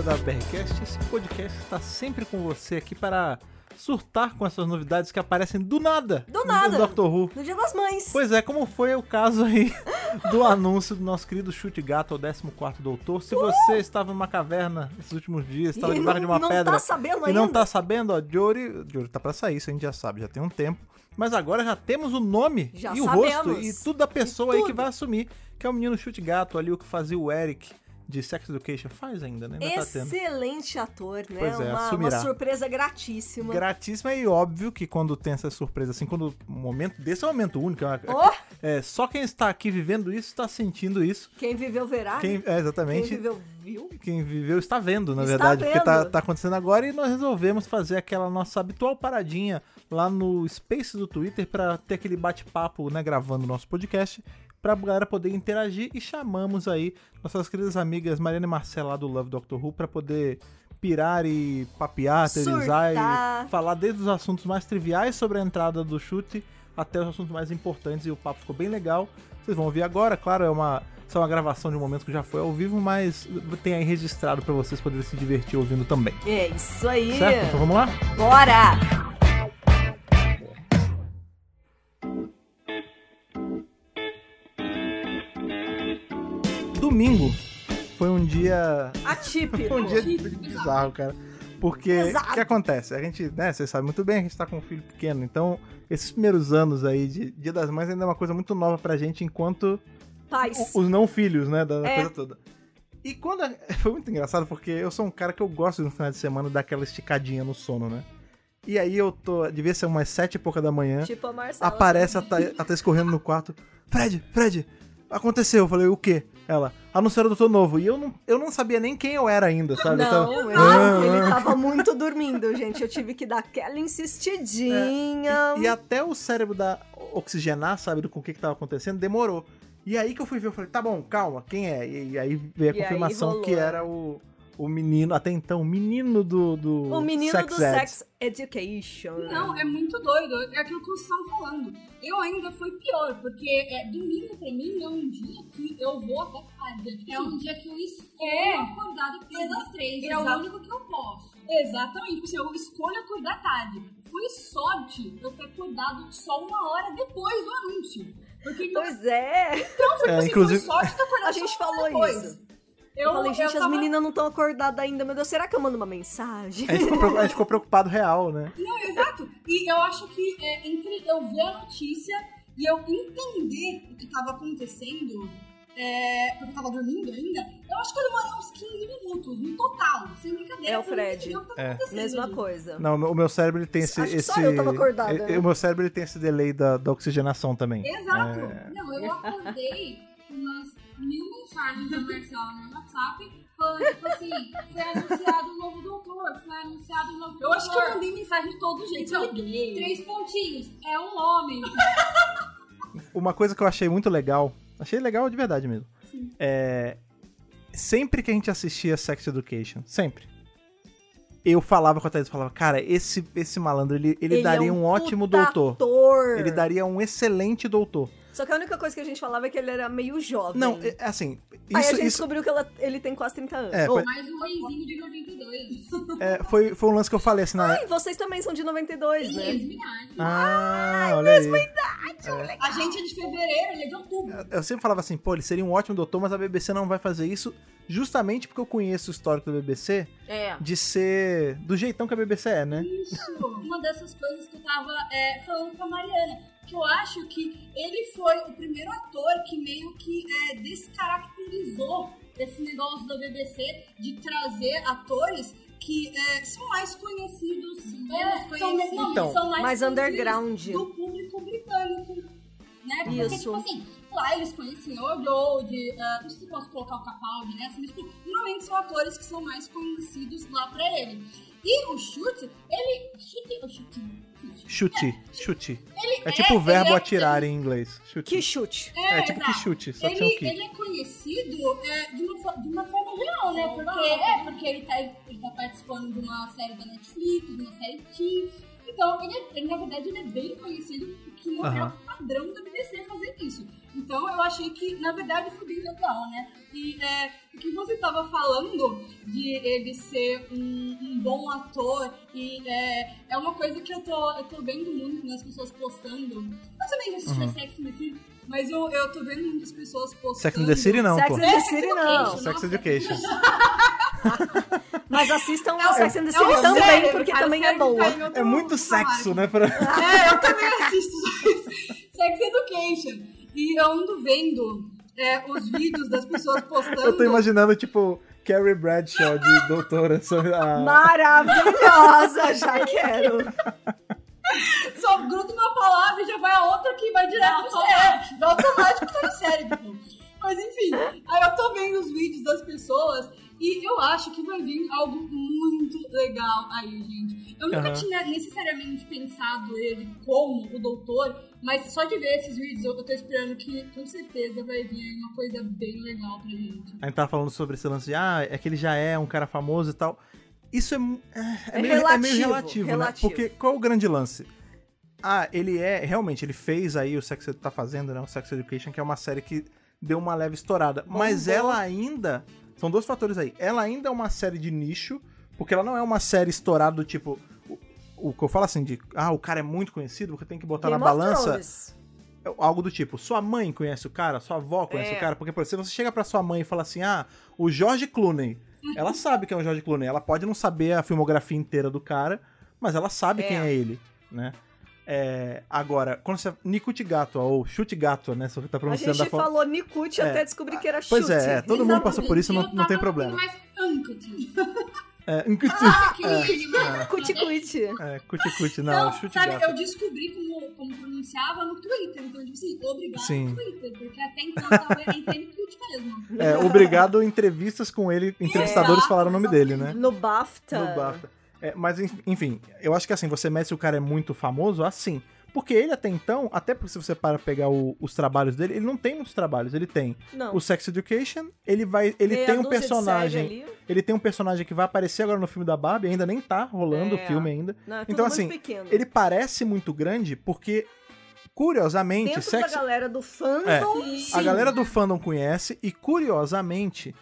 ouvida da BRCast, esse podcast está sempre com você aqui para surtar com essas novidades que aparecem do nada. Do nada. Do Doctor Who. No Dia das Mães. Pois é, como foi o caso aí do anúncio do nosso querido Chute Gato, o 14 Doutor. Se você estava numa caverna esses últimos dias, estava Uh! E debaixo de não- uma não pedra tá sabendo e não ainda. tá sabendo, ó, Jory, Jory tá pra sair, isso a gente já sabe, já tem um tempo. Mas agora já temos o nome Já e o sabemos. rosto e tudo da pessoa E aí que tudo. vai assumir, que é o menino Chute Gato ali, o que fazia o Eric de Sex Education. Faz ainda, né? Ainda tá. Excelente ator, né? Pois é, uma, assumirá. uma surpresa gratíssima. Gratíssima e óbvio que quando tem essa surpresa assim, quando o momento desse é um momento único, é, Oh! é, só quem está aqui vivendo isso está sentindo isso. Quem viveu verá. Quem, é, Quem exatamente. viveu viu. Quem viveu está vendo, na Está verdade, porque tá, vendo. tá acontecendo agora e nós resolvemos fazer aquela nossa habitual paradinha lá no Space do Twitter para ter aquele bate-papo, né, gravando o nosso podcast, pra galera poder interagir e chamamos aí nossas queridas amigas Mariana e Marcela lá do Love Doctor Who pra poder pirar e papear, teorizar Surtar. e falar desde os assuntos mais triviais sobre a entrada do chute até os assuntos mais importantes e o papo ficou bem legal. Vocês vão ouvir agora, claro, é uma só uma gravação de um momento que já foi ao vivo, mas tem aí registrado pra vocês poderem se divertir ouvindo também. É isso aí. Certo? Então vamos lá? Bora! Domingo foi um dia Atípico. um dia bizarro, cara. Porque o que acontece? A gente, né, vocês sabem muito bem, a gente tá com um filho pequeno, então esses primeiros anos aí de Dia das Mães ainda é uma coisa muito nova pra gente enquanto Paz. os não filhos, né, da, É. coisa toda. E quando. a- Foi muito engraçado porque eu sou um cara que eu gosto no final de semana daquela esticadinha no sono, né? E aí eu tô. Devia ser umas sete e pouca da manhã. Tipo a Marcela. aparece a Tha- a Thaís correndo no quarto. Fred, Fred, aconteceu. Eu falei, o quê? Ela, anunciaram o doutor novo. E eu não, eu não sabia nem quem eu era ainda, sabe? Eu Não, tava- ele, Ah, ele ah. tava muito dormindo, gente. Eu tive que dar aquela insistidinha. E até o cérebro da oxigenar, sabe, do com o que, que tava acontecendo, demorou. E aí que eu fui ver, eu falei, tá bom, calma, quem é? E, aí veio a E confirmação que era o, o menino, até então, o menino do, do O menino Sex do Ed. Sex Education. Não, é muito doido. É aquilo que vocês estavam falando. Eu ainda fui pior, porque é, domingo pra mim é um dia que eu vou até tarde. Tipo, É um dia que eu escolho É. acordar depois das três. É o único que eu posso. Exatamente. Tipo assim, eu escolho acordar tarde. Foi sorte eu ter acordado só uma hora depois do anúncio. Porque não Pois é. então, foi, É, assim, inclusive- foi sorte ter acordado A só gente uma hora falou depois. isso. Eu, Eu falei, gente, eu as tava- meninas não estão acordadas ainda. Meu Deus, será que eu mando uma mensagem? A gente, ficou, a gente ficou preocupado real, né? Não, exato. E eu acho que é, entre eu ver a notícia e eu entender o que estava acontecendo, é, porque eu tava dormindo ainda, eu acho que eu demorei uns 15 minutos no total, sem brincadeira. É o Fred. o que tava É. acontecendo Mesma ali. coisa. Não, o meu- cérebro ele tem esse. Acho que esse só eu tava acordada, e- né? O meu cérebro ele tem esse delay da, da oxigenação também. Exato. É. Não, eu acordei com umas mil mensagens da Marcela no WhatsApp falando, tipo assim, foi anunciado o novo doutor, foi anunciado o novo doutor. Eu acho que eu mandei mensagem de todo jeito. Eu liguei. Três pontinhos, é um homem. Uma coisa que eu achei muito legal, achei legal de verdade mesmo. É. Sempre que a gente assistia Sex Education, sempre. Eu falava com a Thaís, eu falava, cara, esse, esse malandro, ele, ele, daria é um, ótimo puta doutor. Ele daria um excelente doutor. Só que a única coisa que a gente falava é que ele era meio jovem. Não, é, assim, Aí a isso, gente isso descobriu que ela- ele tem quase 30 anos. É, Oh, foi- Mais um reizinho de 92. é, foi, foi um lance que eu falei assim na Ai, vocês também são de 92, né? Mesma idade. Ah, olha aí. A gente é de fevereiro, ele é de outubro. Eu sempre falava assim, pô, ele seria um ótimo doutor, mas a BBC não vai fazer isso justamente porque eu conheço o histórico da BBC É. de ser do jeitão que a BBC é, né? Isso, uma dessas coisas que eu tava é, falando com a Mariana. Que eu acho que ele foi o primeiro ator que meio que é, descaracterizou esse negócio da BBC de trazer atores que é, são mais conhecidos, é, são, não, Então, são mais, mais conhecidos underground. do público britânico. Né? Porque, Isso. tipo assim, lá eles conheciam o Jodie, uh, não sei se eu posso colocar o Capaldi nessa, mas tipo, normalmente são atores que são mais conhecidos lá pra ele. E o Chute, ele. Chute ou Chute? Chute, chute. Ele É tipo o verbo ele é- atirar em inglês. Chute. Que chute. É, tipo que chute, só que Ele, que. ele é conhecido é, de, uma, de uma forma geral, né? Porque, é, porque ele tá, ele tá participando de uma série da Netflix, de uma série Teen. Então, ele, é- ele, na verdade, ele é bem conhecido, que não é Aham. o padrão da BBC fazer isso. Então eu achei que, na verdade, foi bem legal, né? E é, o que você estava falando de ele ser um, um bom ator, e é, é uma coisa que eu tô, eu tô vendo muito nas pessoas postando. Eu também já assisti Uhum. Sex and the City, mas eu, eu tô vendo muitas pessoas postando. Sex and the City não, Sex pô. and the City não. Sex Sex Education. Mas assistam É ao um- Sex and the City também, porque cara, também é boa. tá É muito sexo, né? Pra... É, eu também assisto Sex Education. E eu ando vendo é, os vídeos das pessoas postando. Eu tô imaginando, tipo, Carrie Bradshaw de doutora sobre a... Maravilhosa, já quero. Só gruda uma palavra e já vai a outra que vai direto pro cérebro. Automático tá no cérebro. Mas enfim, aí eu tô vendo os vídeos das pessoas e eu acho que vai vir algo muito legal aí, gente. Eu nunca Aham. tinha necessariamente pensado ele como o doutor, mas só de ver esses vídeos eu tô esperando que com certeza vai vir aí uma coisa bem legal pra gente. A gente tava falando sobre esse lance de, ah, é que ele já é um cara famoso e tal. Isso é, é, é É meio, é meio relativo, relativo, né? relativo. Porque qual é o grande lance? Ah, ele é, realmente, ele fez aí o Sex tá fazendo, né? O Sex Education, que é uma série que deu uma leve estourada. Mas Bombou. ela ainda. São dois fatores aí. Ela ainda é uma série de nicho, porque ela não é uma série estourada do tipo. O, o que eu falo assim, de. Ah, o cara é muito conhecido, você tem que botar Game na balança. É algo do tipo, sua mãe conhece o cara, sua avó conhece É. o cara, porque, por exemplo, se você chega pra sua mãe e fala assim, ah, o George Clooney, ela sabe quem é o George Clooney, ela pode não saber a filmografia inteira do cara, mas ela sabe É. quem é ele, né? É, agora, quando você. Nikut Gato, ou Chute Gato, né? Você tá A pronunciando da gente forma. falou Nikut até descobrir que era Pois chute. é, é, todo mundo passou por isso, não, Eu não tem problema. Uncut. É, Nkut. Cuti-cuti. É, Kuti Kuti, não, Então, Chute sabe, Gato. eu descobri como, como pronunciava no Twitter. Então, tipo assim, obrigado Sim. no Twitter. Porque até então eu tava entendendo mesmo. É, obrigado, entrevistas com ele, entrevistadores Exato, falaram o nome dele, né? No BAFTA. No BAFTA. É, mas, enf- enfim, eu acho que assim, você mete se o cara é muito famoso, assim. Porque ele até então, até porque se você para pegar o- os trabalhos dele, ele não tem muitos trabalhos. Ele tem Não. o Sex Education, ele vai. Ele Meia tem um personagem. Ele tem um personagem que vai aparecer agora no filme da Barbie, ainda nem tá rolando É. o filme ainda. Não, é Então, assim, pequeno. Ele parece muito grande porque, curiosamente, Dentro Sex. da galera do fandom, É. A galera do fandom conhece e, curiosamente,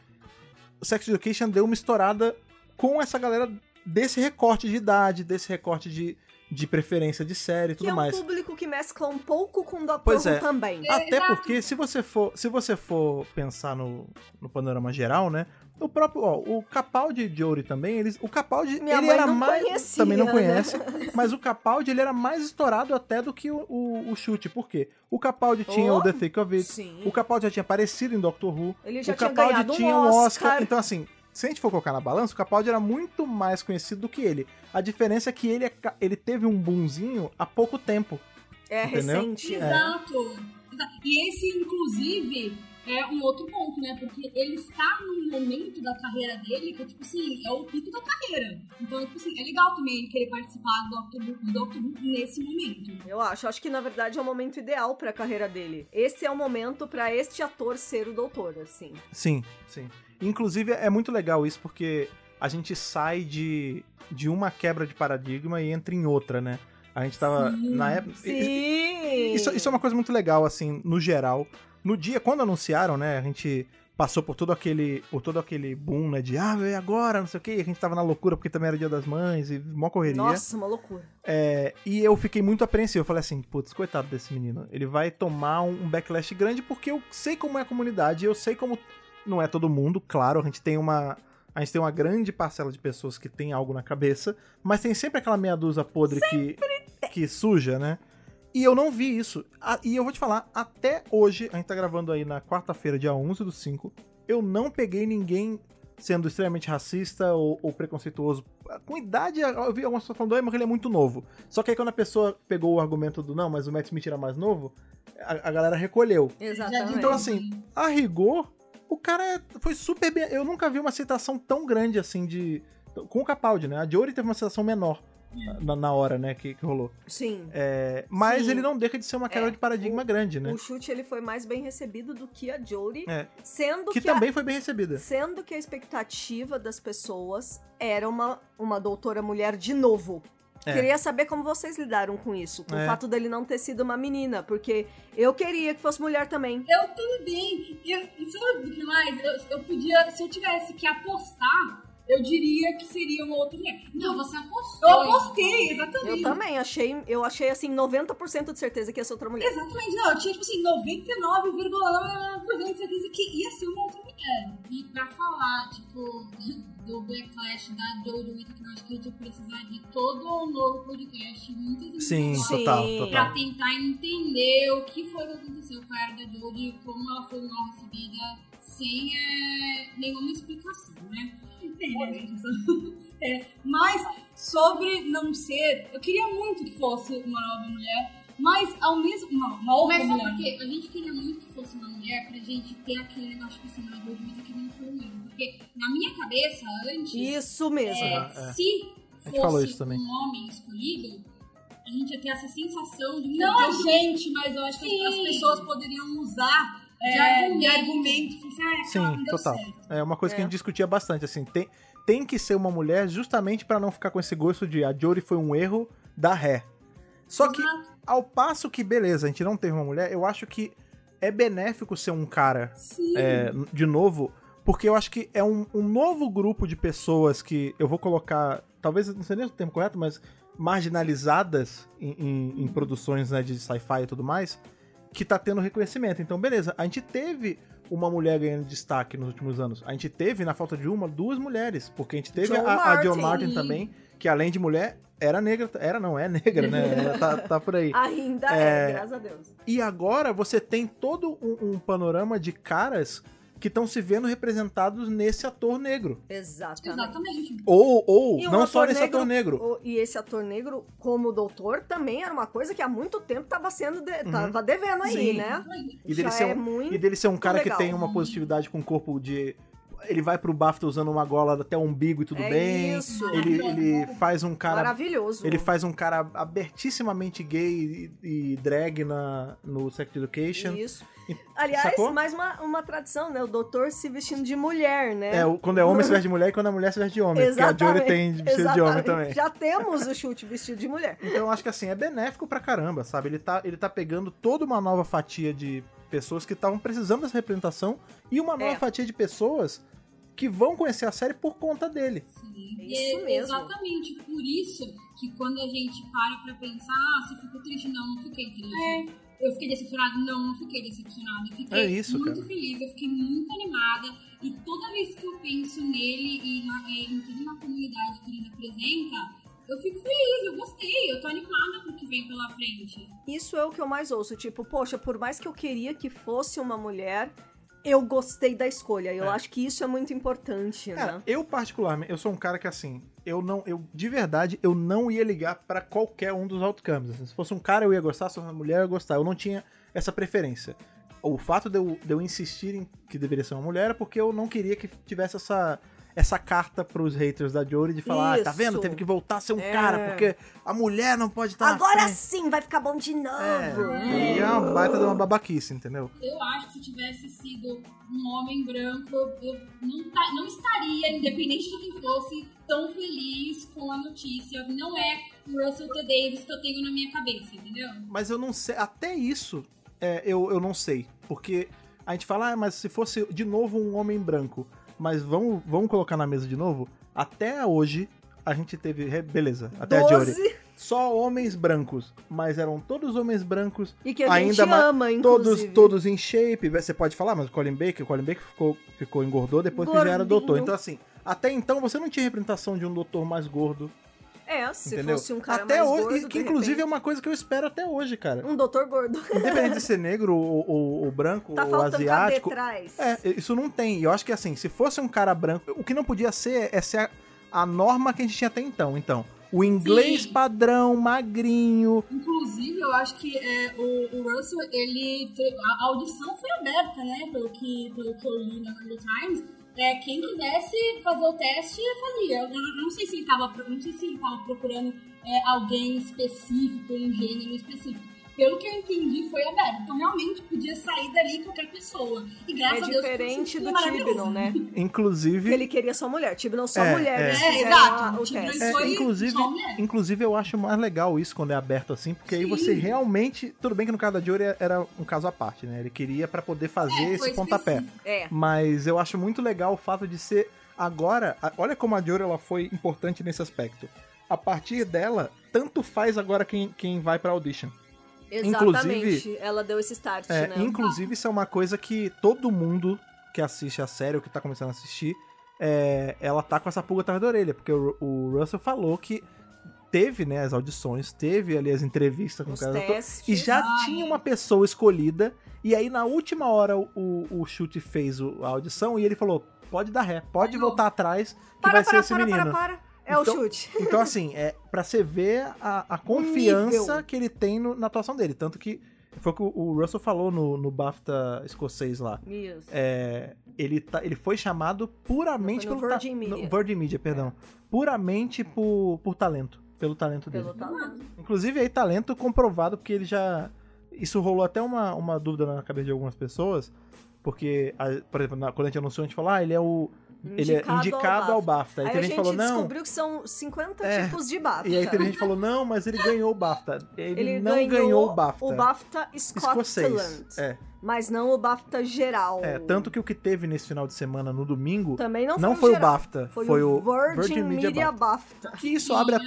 o Sex Education deu uma estourada com essa galera desse recorte de idade, desse recorte de, de preferência de série e Que tudo é um mais. público que mescla um pouco com o Doctor Pois Who é. também. Até Exato. porque, se você for, se você for pensar no, no panorama geral, né? O próprio, ó, o Capaldi de Ouro também, eles, o Capaldi, Minha ele mãe era não mais, conhecia, também não né? conhece, mas o Capaldi, ele era mais estourado até do que o, o, o Chute, por quê? O Capaldi tinha Oh, o The Thick of It, sim. o Capaldi já tinha aparecido em Doctor Who, Ele já o tinha Capaldi um tinha um Oscar. Oscar. Então, assim, se a gente for colocar na balança, o Capaldi era muito mais conhecido do que ele. A diferença é que ele, é ele teve um boomzinho há pouco tempo. É Entendeu? recente. Exato. Exato. E esse, inclusive, é um outro ponto, né? Porque ele está num momento da carreira dele que, tipo assim, é o pico da carreira. Então, tipo assim, é legal também ele querer participar do Doctor Who, do Doctor Who nesse momento. Eu acho. Acho que na verdade é o momento ideal pra carreira dele. Esse é o momento pra este ator ser o doutor, assim. Sim, sim. Inclusive, é muito legal isso porque a gente sai de, de uma quebra de paradigma e entra em outra, né? A gente tava na época. Sim! Isso, isso é uma coisa muito legal, assim, no geral. No dia, quando anunciaram, né, a gente passou por todo aquele, por todo aquele boom, né, de ah, e agora, não sei o quê, a gente tava na loucura porque também era dia das mães e mó correria. Nossa, uma loucura. É, e eu fiquei muito apreensivo. Eu falei assim, putz, coitado desse menino. Ele vai tomar um, um backlash grande porque eu sei como é a comunidade, eu sei como. Não é todo mundo, claro, a gente tem uma. A gente tem uma grande parcela de pessoas que tem algo na cabeça, mas tem sempre aquela meia dúzia podre que, que suja, né? E eu não vi isso. E eu vou te falar, até hoje, a gente tá gravando aí na quarta-feira, dia 11 do 5, eu não peguei ninguém sendo extremamente racista ou, ou preconceituoso. Com idade, eu vi algumas pessoas falando, "Ai, mas ele é muito novo. Só que aí quando a pessoa pegou o argumento do não, mas o Matt Smith era mais novo, a, a galera recolheu. Exatamente. Então, assim, a rigor, o cara é- foi super bem. Eu nunca vi uma aceitação tão grande assim de. Com o Capaldi, né? A Jory teve uma aceitação menor na, na hora, né, que, que rolou. Sim. É, mas Sim. ele não deixa de ser uma quebra É, de paradigma grande, né? O chute ele foi mais bem recebido do que a Jodie, É, sendo que que, a- também foi bem recebida. sendo que a expectativa das pessoas era uma, uma doutora mulher de novo. É. Queria saber como vocês lidaram com isso, com É. o fato dele não ter sido uma menina, porque eu queria que fosse mulher também. Eu também. Eu, e sabe o que mais? Eu, eu podia, se eu tivesse que apostar, eu diria que seria uma outra mulher. Não, você apostou. Eu apostei, exatamente. Eu também achei, eu achei assim 90% de certeza que ia ser outra mulher. Exatamente, não, eu tinha tipo assim, 99,9% de certeza que ia ser uma outra mulher. E pra falar, tipo, do backlash da Jojo Whittaker, eu acho que a gente ia precisar de todo um novo podcast, muitas Sim, total, Sim. total. Pra tentar entender o que foi que aconteceu com a era da Jojo e como ela foi mal recebida sem é, nenhuma explicação, né? É, gente, isso- é, mas sobre não ser, eu queria muito que fosse uma nova mulher, mas ao mesmo. Uma, uma outra Mas mulher. por quê? A gente queria muito que fosse uma mulher pra gente ter aquele negócio que assim, a Jojo Whittaker não foi erro. Porque na minha cabeça, antes, Isso mesmo. é, Ah, é. se A gente falou fosse um homem escolhido, a gente ia ter essa sensação de Não a gente, mas eu acho que as pessoas poderiam usar é, argumento. de argumento. Assim, ah, Sim, total. certo. É uma coisa que É. a gente discutia bastante, assim, tem, tem que ser uma mulher justamente pra não ficar com esse gosto de a Jory foi um erro da ré. Só que, ao passo que, beleza, a gente não teve uma mulher, eu acho que é benéfico ser um cara é, de novo, porque eu acho que é um, um novo grupo de pessoas que eu vou colocar, talvez não sei nem o termo correto, mas marginalizadas em, em- em produções né, de sci-fi e tudo mais, que tá tendo reconhecimento. Então, beleza, a gente teve uma mulher ganhando destaque nos últimos anos. A gente teve, na falta de uma, duas mulheres, porque a gente teve John a, a John Martin. Também, que além de mulher, era negra, era não, é negra, né? Tá, tá por aí. Ainda É. é, graças a Deus. E agora você tem todo um, um panorama de caras que estão se vendo representados nesse ator negro. Exatamente. Exatamente. Ou, ou E não só nesse negro- ator negro. O- E esse ator negro, como doutor, também era uma coisa que há muito tempo tava sendo de- Uhum. tava devendo aí, Sim. né? E dele, Já ser é um, muito e dele ser um cara que legal. tem uma positividade com o corpo de. Ele vai pro BAFTA usando uma gola até o umbigo e tudo É bem. isso. Ele, ele faz um cara. maravilhoso. Ele faz um cara abertissimamente gay e, e drag na, no Sex Education. Isso. E- Aliás, sacou? mais uma, uma tradição, né? O doutor se vestindo de mulher, né? É, quando é homem se veste de mulher e quando é mulher se veste de homem. Porque a Jory tem vestido de homem exatamente. também. Já temos o chute vestido de mulher. Então eu acho que assim, é benéfico pra caramba, sabe? Ele tá, ele tá pegando toda uma nova fatia de pessoas que estavam precisando dessa representação e uma nova É. fatia de pessoas que vão conhecer a série por conta dele. É E isso é mesmo. Exatamente por isso que quando a gente para pra pensar, ah, você ficou triste? Não, não fiquei triste. Eu fiquei decepcionada? Não, não fiquei decepcionada. Eu fiquei É isso, muito cara. feliz, eu fiquei muito animada. E toda vez que eu penso nele e na, e em toda uma comunidade que ele representa, eu fico feliz, eu gostei, eu tô animada pro que vem pela frente. Isso é o que eu mais ouço. Tipo, poxa, por mais que eu queria que fosse uma mulher, eu gostei da escolha. Eu É. acho que isso é muito importante, Cara, né? eu particularmente, eu sou um cara que assim, eu não, eu de verdade, eu não ia ligar pra qualquer um dos outcomes. assim. se fosse um cara eu ia gostar, se fosse uma mulher eu ia gostar. Eu não tinha essa preferência. O fato de eu, de eu insistir em que deveria ser uma mulher era porque eu não queria que tivesse essa essa carta pros haters da Jory de falar, ah, tá vendo? Teve que voltar a ser um É. cara, porque a mulher não pode estar Agora sim vai ficar bom de novo. É, e é uma baita de uma babaquice, entendeu? Eu acho que se tivesse sido um homem branco, eu não, ta- não estaria, independente de quem fosse, tão feliz com a notícia. Não é o Russell T. Davis que eu tenho na minha cabeça, entendeu? Mas eu não sei, até isso é, eu, eu não sei. Porque a gente fala, ah, mas se fosse de novo um homem branco, mas vamos, vamos colocar na mesa de novo? Até hoje a gente teve, beleza, até a Jory. Doze, Só homens brancos, mas eram todos homens brancos, E que a Ainda gente ama, todos, inclusive. todos em shape. Você pode falar, mas o Colin Baker, o Colin Baker ficou, ficou engordou depois que já era Gordinho. doutor. Então assim, até então você não tinha representação de um doutor mais gordo, É, se entendeu? fosse um cara até mais hoje, gordo, que inclusive é repente, uma coisa que eu espero até hoje, cara. Um doutor gordo. Independente de ser negro ou, ou- ou branco Tá ou faltando asiático. É, isso não tem. E eu acho que assim, se fosse um cara branco, o que não podia ser é ser a, a norma que a gente tinha até então. Então, o inglês Sim. padrão, magrinho. Inclusive, eu acho que é, o, o Russell, ele. A audição foi aberta, né? Pelo que, pelo que eu li na New York Times. É, quem quisesse fazer o teste, fazia. Eu não, sei se ele tava, pro- não sei se procurando é, alguém específico, um gênero específico. Pelo que eu entendi, foi aberto. Então, realmente, podia sair dali qualquer pessoa. E graças É a Deus, diferente foi do. Tibnon, né? Inclusive, Ele queria só mulher. Tibnon só É, mulheres é. É, fizeram exato. o Tibnon. É, foi inclusive, só mulher. inclusive, eu acho mais legal isso quando é aberto assim, porque aí Sim. você realmente. Tudo bem que no caso da Jory era um caso à parte, né? Ele queria pra poder fazer É, esse pontapé. É. Mas eu acho muito legal o fato de ser agora. Olha como a Jory ela foi importante nesse aspecto. A partir dela, tanto faz agora quem, quem vai pra audition. Exatamente. Inclusive- Ela deu esse start, É, né? Inclusive, isso é uma coisa que todo mundo que assiste a série ou que tá começando a assistir, é, ela tá com essa pulga atrás da orelha, porque o, o Russell falou que teve, né, as audições, teve ali as entrevistas com Os cada ator, testes. e já Ai. tinha uma pessoa escolhida, e aí na última hora o, o, o Chute fez o- a audição e ele falou, pode dar ré, pode voltar atrás, que Para, vai para, ser esse para, menino. para, para. É Então- o chute. Então, assim, é pra você ver a, a confiança nível. que ele tem no- na atuação dele. Tanto que foi o que o- Russell falou no, no BAFTA escocês lá. Isso. É, ele, tá, ele foi chamado puramente Foi no pelo ta- Virgin Media. no Virgin Media, perdão. Puramente por, por talento. Pelo talento dele. Pelo talento. Inclusive aí, talento comprovado, porque ele já. Isso rolou até uma, uma dúvida na cabeça de algumas pessoas. Porque, a- por exemplo, na- quando a gente anunciou, a gente falou, ah, ele é o. ele é indicado ao BAFTA. Aí, Aí teve a gente falou, não. descobriu que são 50 É. tipos de BAFTA. E aí teve gente que falou, não, mas ele ganhou o BAFTA. Ele, Ele não ganhou, o BAFTA. O BAFTA Scotland. escocês. É, Mas não o BAFTA geral. é, tanto que o que teve nesse final de semana, no domingo, Também não, não foi, foi o. BAFTA, Foi, foi o o Virgin, Virgin Media Media BAFTA. BAFTA. que isso abre a...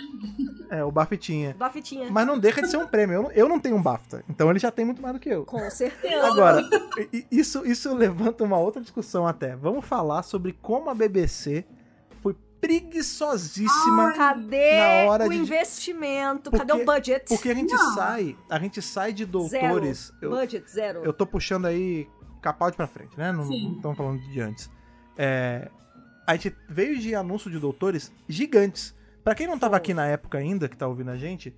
É, o BAFTinha. BAFTinha. Mas não deixa de ser um prêmio. Eu não, eu não tenho um BAFTA, então ele já tem muito mais do que eu. Com certeza. Agora, isso, isso levanta uma outra discussão até. Vamos falar sobre como a BBC preguiçosíssima. Cadê Na hora o de- investimento? Porque- Cadê o budget? Porque a gente Não. sai, a gente sai de doutores. Zero. Eu, Budget, zero. eu tô puxando aí Capaldi pra frente, né? Não Sim. estamos falando de antes. É, a gente veio de anúncio de doutores gigantes. Pra quem não tava Foi. aqui na época ainda, que tá ouvindo a gente,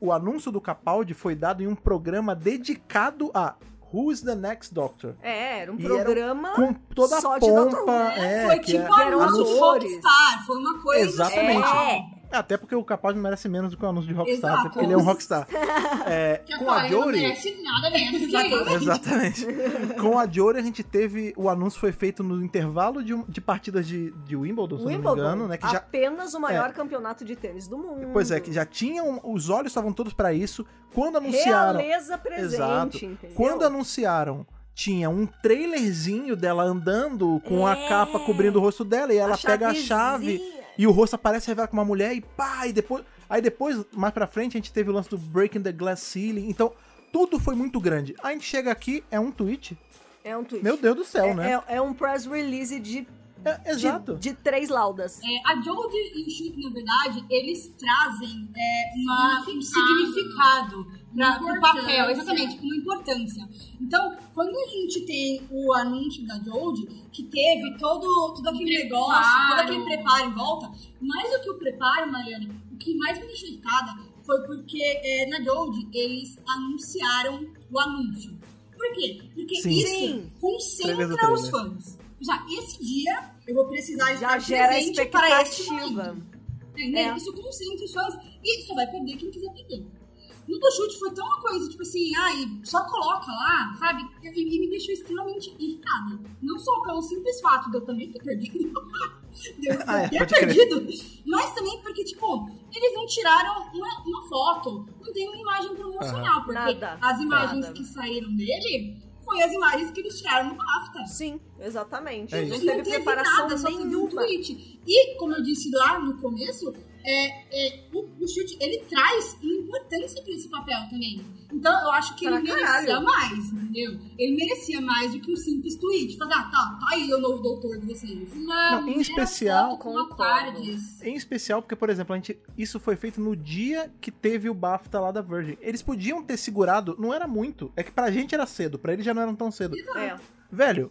o anúncio do Capaldi foi dado em um programa dedicado a Who's the Next Doctor? É, era um E era programa Com toda a pompa. É, foi que tipo eram anúncio de atores. Rockstar. Foi uma coisa. Exatamente. É. Até porque o Capaldi merece menos do que o anúncio de Rockstar, Exato. porque ele é um Rockstar. É, Que com a ele não Jory. merece nada menos que Exatamente. Com a Jory, a gente teve. O anúncio foi feito no intervalo de, de partidas de, de Wimbledon, se eu não me Wimbledon, engano, né? Que já, apenas o maior campeonato de tênis do mundo. pois é, que já tinham. Os olhos estavam todos pra isso. Quando anunciaram. Realeza presente, Exato. entendeu? Quando anunciaram. Tinha um trailerzinho dela andando com a É. capa cobrindo o rosto dela e ela pega a chave. E o rosto aparece revela com uma mulher e pá, e depois. Aí depois, mais pra frente, a gente teve o lance do Breaking the Glass Ceiling. Então, tudo foi muito grande. A gente chega aqui, é um tweet. É um tweet. Meu Deus do céu, é, né? é- é um press release de, É, exato. de, de três laudas. É, a Jodie e o Chute, na verdade, eles trazem é, uma, um Significado. para o papel, exatamente, uma importância. Então, quando a gente tem o anúncio da Jodie, que teve todo, todo aquele negócio, Preparo. todo aquele preparo em volta, mais do que o preparo, Mariana, o que mais me deixou irritada foi porque é, na Jodie eles anunciaram o anúncio. Por quê? Porque Sim. isso Sim. Concentra os fãs. Já esse dia eu vou precisar Já estar gera presente para este expectativa. momento. Entendeu? É. Isso concentra os fãs e só vai perder quem quiser perder. No do chute foi tão uma coisa, tipo assim, ai, só coloca lá, sabe? E, e me deixou extremamente irritada. Não só pelo simples fato de eu também ter perdido. de eu Ah, é, ter pode crer. perdido. Mas também porque, tipo, eles não tiraram uma, uma foto. Não tem uma imagem promocional. Porque Nada. as imagens Nada. que saíram dele foi as imagens que eles tiraram no BAFTA. Sim, exatamente. É não isso. teve preparação nada, só teve um nenhuma. tweet. E, como eu disse lá no começo, é, é, o, o chute, ele traz uma importância pra esse papel também. Então, eu acho que Pra ele merecia caralho. mais, entendeu? Ele merecia mais do que um simples tweet. Falar, ah, tá, tá aí o novo doutor de vocês. Não, Não, em especial- com uma. Tardes. Em especial porque, por exemplo, a gente, isso foi feito no dia que teve o BAFTA lá da Virgin. Eles podiam ter segurado, não era muito. É que pra gente era cedo, pra eles já não eram tão cedo. É. Velho,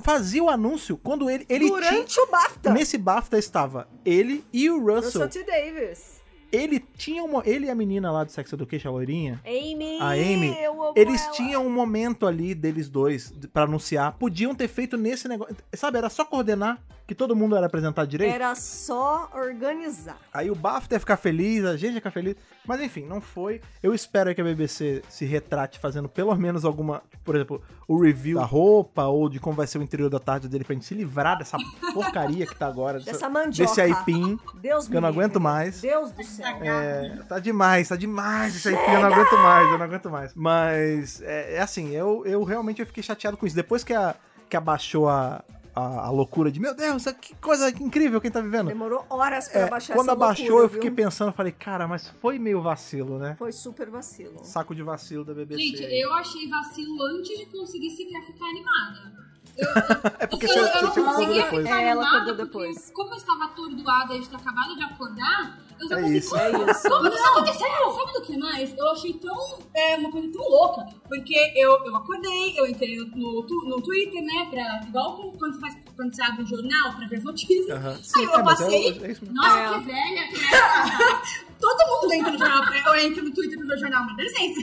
fazia o anúncio quando ele. ele Durante o BAFTA. tinha, Nesse BAFTA estava ele e o Russell Russell. T. Davis. ele tinha uma. Ele e a menina lá do Sex Education, a loirinha. Amy! A Amy, Eles ela. tinham um momento ali deles dois pra anunciar. Podiam ter feito nesse negócio. Sabe, era só coordenar que todo mundo era apresentado direito. Era só organizar. Aí o BAFTA ia ficar feliz, a gente ia ficar feliz. Mas enfim, não foi. Eu espero que a BBC se retrate fazendo pelo menos alguma. Por exemplo, o review da roupa ou de como vai ser o interior da tarde dele pra gente se livrar dessa porcaria que tá agora. Dessa mandioca. Desse aipim. Deus Que eu não aguento mais. Deus do céu. É, tá demais, tá demais isso aí, eu não aguento mais, eu não aguento mais. Mas, é, é assim, eu, eu realmente eu fiquei chateado com isso. Depois que, a, que abaixou a, a, a loucura de, meu Deus, que coisa incrível quem tá vivendo. Demorou horas pra É, baixar quando essa abaixou, loucura, eu fiquei viu? pensando, falei, cara, mas foi meio vacilo, né? Foi super vacilo. Saco de vacilo da BBC. Gente, eu achei vacilo antes de conseguir sequer ficar animada. É porque eu, você, eu você não tinha conseguia depois. ficar É, ela acordou depois. como eu estava atordoada de ter acabado de acordar, eu já É consegui... isso. É isso. Como que isso aconteceu? Sabe do que mais? Eu achei tão. É, uma coisa tão louca. Porque eu, eu acordei, eu entrei no, no, Twitter, né? Pra, igual quando você, faz, quando você abre o jornal pra ver as notícias. Aham. Aí Sim, eu é, é- passei. é. Nossa, É. que velha que é. Todo mundo entra no jornal, ou entra no Twitter pra ver o jornal, mas dá licença.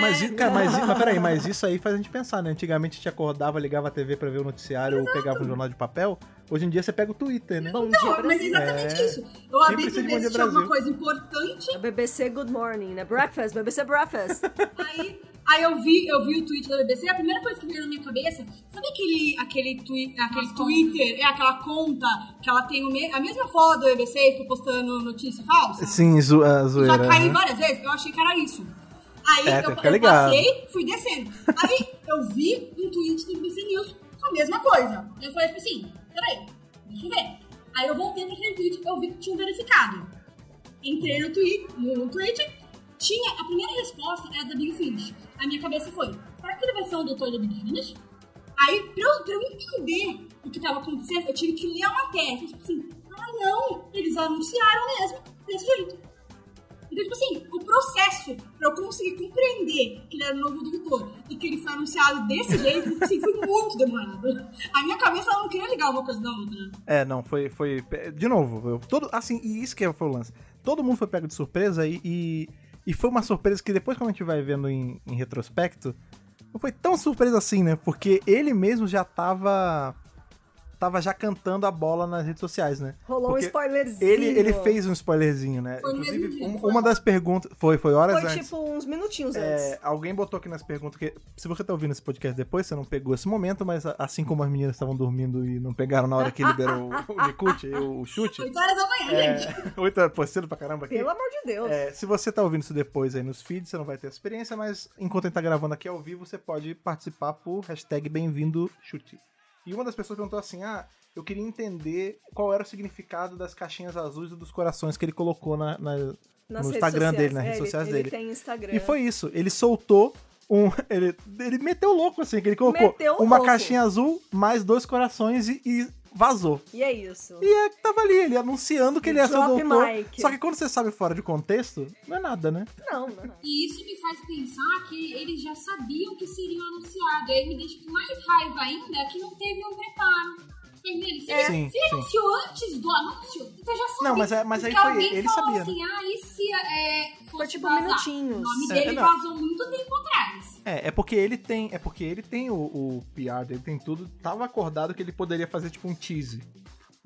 Mas, i- cara, mas, mas peraí, mas isso aí faz a gente pensar, né? Antigamente a gente acordava, ligava a TV pra ver o noticiário ou pegava um jornal de papel. Hoje em dia você pega o Twitter, né? Bom dia, Não, mas é exatamente É. isso. Eu abri pra ver Dia se tinha alguma coisa importante. A BBC Good Morning, né? Breakfast, BBC Breakfast. Aí, aí eu vi, eu vi o tweet da BBC, a primeira coisa que veio na minha cabeça, sabe aquele, aquele, twi aquele Twitter, é aquela conta que ela tem o me- a mesma foto do BBC e fica postando notícia falsa? Sim, zo a zoeira. Já caí né? várias vezes, eu achei que era isso. Aí É, tem eu, que ficar eu ligado. passei, fui descendo. Aí eu vi um tweet do BBC News com a mesma coisa. Eu falei tipo assim, peraí, deixa eu ver. Aí eu voltei pra aquele tweet, eu vi que tinha verificado. Entrei no tweet, no tweet, tinha, a primeira resposta era da Big Finish. A minha cabeça foi, será que ele vai ser o doutor da Big Finish? Aí, pra eu, pra eu entender o que tava acontecendo, eu tive que ler a matéria. Tipo assim, ah não, eles anunciaram mesmo, desse jeito. Então, tipo assim, o processo pra eu conseguir compreender que ele era o novo doutor e que ele foi anunciado desse jeito, tipo assim, foi muito demorado. A minha cabeça ela não queria ligar uma coisa da outra. É, não, foi. foi de novo, eu- todo, assim, e isso que foi o lance. Todo mundo foi pego de surpresa e, e, e foi uma surpresa que depois, quando a gente vai vendo em, em retrospecto, não foi tão surpresa assim, né? Porque ele mesmo já tava. Tava já cantando a bola nas redes sociais, né? Rolou Porque um spoilerzinho. Ele, ele fez um spoilerzinho, né? Foi Inclusive, um- foi uma das perguntas. Foi, foi horas Foi antes. tipo uns minutinhos É, antes. alguém botou aqui nas perguntas que. Se você tá ouvindo esse podcast depois, você não pegou esse momento, mas a- assim como as meninas estavam dormindo e não pegaram na hora que liberou o, o Nikut o chute. 8 horas da manhã, gente. É, oito horas, pô, cedo pra caramba aqui. Pelo amor de Deus. É, se você tá ouvindo isso depois aí nos feeds, você não vai ter essa experiência, mas enquanto a gente tá gravando aqui ao vivo, você pode participar por hashtag bem-vindo chute. E uma das pessoas perguntou assim: ah, eu queria entender qual era o significado das caixinhas azuis e dos corações que ele colocou na, na- no Instagram sociais. dele, nas É, redes ele- sociais ele dele. tem Instagram. E foi isso. Ele soltou um. Ele, ele meteu louco, assim, que ele colocou Meteu uma louco. caixinha azul, mais dois corações e, e vazou. E é isso. E é que tava ali, ele anunciando que ele ia ser o doutor. mic. Só que quando você sabe fora de contexto, não é nada, né? Não, não, não. E isso me faz pensar que eles já sabiam que seriam anunciados. Aí me deixa com mais raiva ainda que não teve um preparo. Se, É. ele, Sim, se ele anunciou antes do anúncio, então já sabia. Não, mas é- mas aí Porque foi- alguém ele falou sabia, né? assim, ah, e se é, fosse Foi tipo vazar? minutinhos. O nome É, dele não. vazou muito tempo atrás. É, é porque ele tem. É porque ele tem o, o PR dele, tem tudo. Tava acordado que ele poderia fazer tipo um tease.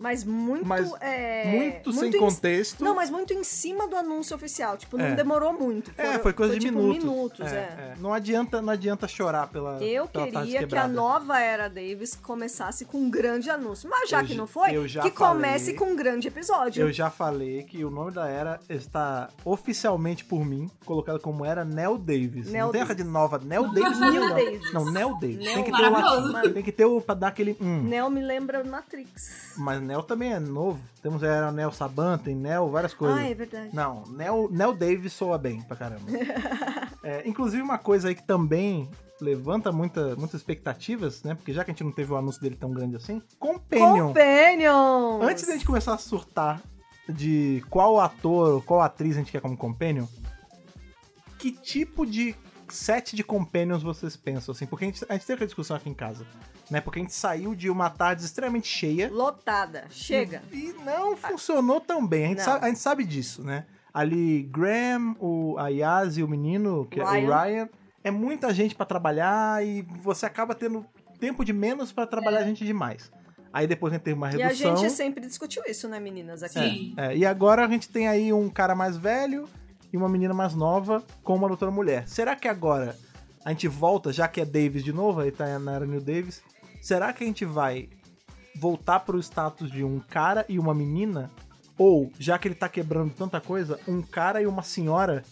Mas muito. Mas é, muito, sem em- contexto. Não, mas muito em cima do anúncio oficial. Tipo, não É. demorou muito. É, Foram- foi coisa de tipo, minutos. minutos, é, é. é. Não adianta, não adianta chorar pela. Eu pela queria que a nova era Davis começasse com um grande anúncio. Mas já Eu que não foi, eu já que comece falei. com um grande episódio. Eu já falei que o nome da era está oficialmente por mim colocado como era Nel Davis. Nel não tem essa de nova. Nel Davis não. Neil não. Davis. Não, Nel Davis. Nel- tem que ter o. Tem que ter o pra dar aquele. Hum. Neo me lembra Matrix. Mas Nel também é novo. Temos era Nel Saban, tem Nel, várias coisas. Ah, é verdade. Não, Nel, Nel Davis soa bem pra caramba. É, inclusive, uma coisa aí que também levanta muita, muitas expectativas, né? Porque já que a gente não teve o anúncio dele tão grande assim. Companion. Companions! Antes da gente começar a surtar de qual ator, qual atriz a gente quer como Companion, que tipo de set de Companions vocês pensam, assim? Porque a gente, a gente teve aquela discussão aqui em casa, né? Porque a gente saiu de uma tarde extremamente cheia. Lotada. Chega. E não funcionou tão bem. A gente, sabe, a gente sabe disso, né? ali Graham, o Ayaz e o menino, que é o Ryan. Ryan. É muita gente pra trabalhar e você acaba tendo tempo de menos pra trabalhar gente demais. Aí depois a gente tem uma E a redução. gente sempre discutiu isso, né, meninas? Aqui. Sim. É, e agora a gente tem aí um cara mais velho e uma menina mais nova com uma doutora mulher. Será que agora a gente volta, já que é Davis de novo, aí tá na era New Davis, será que a gente vai voltar pro status de um cara e uma menina? Ou, já que ele tá quebrando tanta coisa, um cara e uma senhora?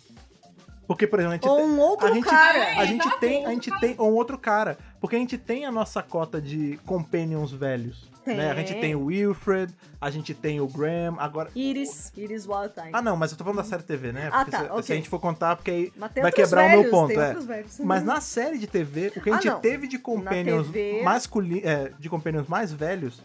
Porque, por exemplo, a gente Ou tem- um outro a gente, cara. A gente tem, a gente tem ou um outro cara, porque a gente tem a nossa cota de companions velhos, né? A gente Tem. o Wilfred, a gente tem o Graham, agora Iris. Iris Wildtime. ah, não, mas eu tô falando da série TV, né? Ah, Porque tá, se, ok. se a gente for contar, porque aí vai quebrar o velhos, meu ponto. É. velhos. Mas na série de TV, o que a Ah, gente não. teve de companions TV masculinos, é, de companions mais velhos,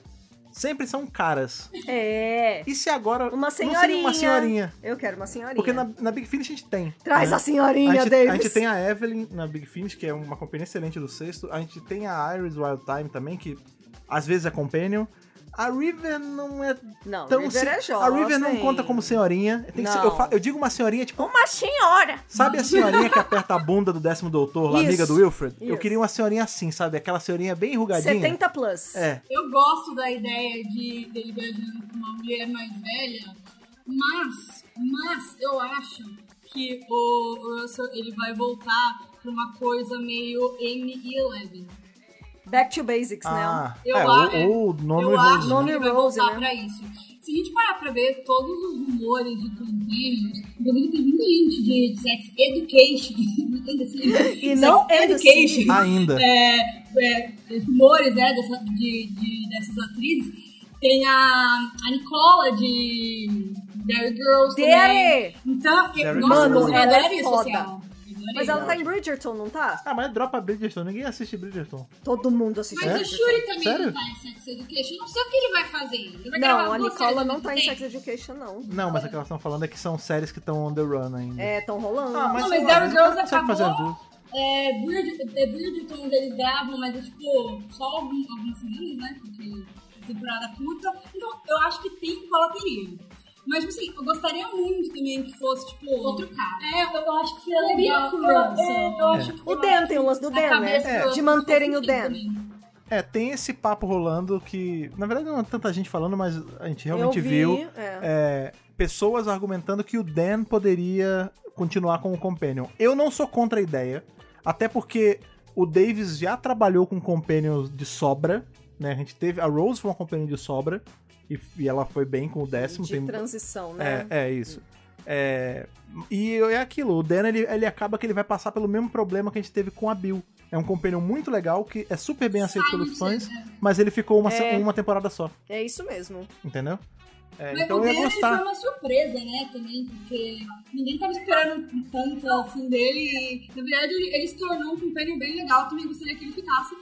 sempre são caras. É. E se agora Uma senhorinha. uma senhorinha? Eu quero uma senhorinha. Porque na, na Big Finish a gente tem. Traz né? a senhorinha, a gente, Davis. a gente tem a Evelyn na Big Finish, que é uma companhia excelente do sexto. A gente tem a Iris Wildtime também, que às vezes é companion. A River não é Não, tão... River se- é a jovem. River não conta como senhorinha. Tem que ser- eu, fa- eu digo uma senhorinha, tipo, Uma senhora. Sabe a senhorinha que aperta a bunda do décimo doutor, lá, amiga do Wilfred? Eu isso. queria uma senhorinha assim, sabe? Aquela senhorinha bem enrugadinha. 70 plus. É. Eu gosto da ideia de dele viajando com uma mulher mais velha, mas, mas eu acho que o Russell ele vai voltar pra uma coisa meio Amy e Eleven. Back to basics, Ah, Eu é, acho- ou, ou nono eu e acho Rose, que né? Vai Rose, né? pra isso. Se a gente parar pra ver todos os rumores de Companions, inclusive tem muita gente de Sex Education, E não Education, Ainda. é, é, rumores né, dessa, de, de- dessas atrizes. Tem a, a Nicola de Dairy Girls também. Dere! Então, Derry nossa, eu Ela é adoraria foda. social. Mas ela tá em Bridgerton, não tá? Ah, mas dropa Bridgerton. Ninguém assiste Bridgerton. Todo mundo assiste Mas É? o Shuri também Sério? não tá em Sex Education. Não sei o que ele vai fazer. Ele vai gravar Não, a Nicola não tá em Sex? Education, não. Não, mas o que elas estão falando é que são séries que estão on the run ainda. É, tão rolando. Ah, mas, Não, mas eles Girls conseguem fazer as acabou. duas. É, é Bridgerton onde eles gravam, mas é tipo só algum- algumas semanas, né? Porque é temporada curta. Então eu acho que tempo ela teria. Mas, tipo assim, eu gostaria muito também que fosse, tipo. Outro cara. É, eu, acho que seria legal. Eu, é, eu acho que O Dan tem o lance do Dan, né? do De manterem o Dan. também. É, tem esse papo rolando que, na verdade, não é tanta gente falando, mas a gente realmente Eu vi, viu é. é, pessoas argumentando que o Dan poderia continuar como companion. Eu não sou contra a ideia, até porque o Davis já trabalhou com companions de sobra, né? A gente teve a Rose foi uma companion de sobra e, e ela foi bem com o décimo. De tem- transição, né? é, é isso. É, e é aquilo, o Dan ele, ele acaba que ele vai passar pelo mesmo problema que a gente teve com a Bill. É um companion muito legal, que é super bem aceito pelos fãs, mas ele ficou uma, É. uma temporada só, É isso mesmo. entendeu? É, Mas então o eu ia ele foi gostar. uma surpresa, né, também, porque ninguém tava esperando tanto assim dele e, na verdade, ele, ele se tornou um companion bem legal, também gostaria que ele ficasse.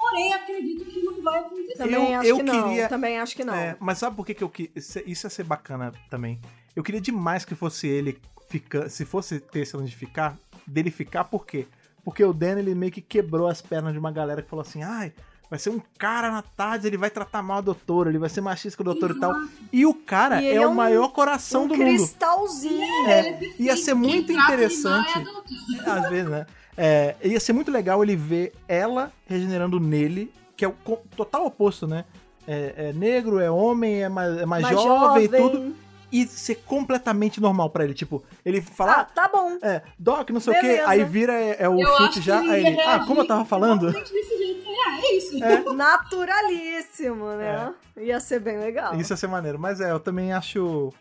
Porém, acredito que não vai acontecer. Também Eu- acho eu que não. queria- Também acho que não. É, mas sabe por que, que eu quis. Isso ia ser bacana também. Eu queria demais que fosse ele ficar. Se fosse ter esse de ficar, dele ficar, por quê? Porque o Dan ele meio que quebrou as pernas de uma galera que falou assim: ai, vai ser um cara na tarde, ele vai tratar mal a doutora, ele vai ser machista com o doutor e tal. E o cara E é, é o um- maior coração um do mundo. cristalzinho. É, ia ser muito interessante. é. Às vezes, né? É, ia ser muito legal ele ver ela regenerando nele, que é o total oposto, né? É, é negro, é homem, é mais, é mais, Mais jovem, e tudo. E ser completamente normal pra ele. Tipo, ele Ah, fala, tá bom. é, Doc, não sei o quê. Aí vira, é, é o Eu chute acho já. que Aí ele, ah, como eu tava falando. desse jeito. Ah, é isso. Naturalíssimo, né? Ia ser bem legal. Isso ia ser maneiro. Mas é, eu também acho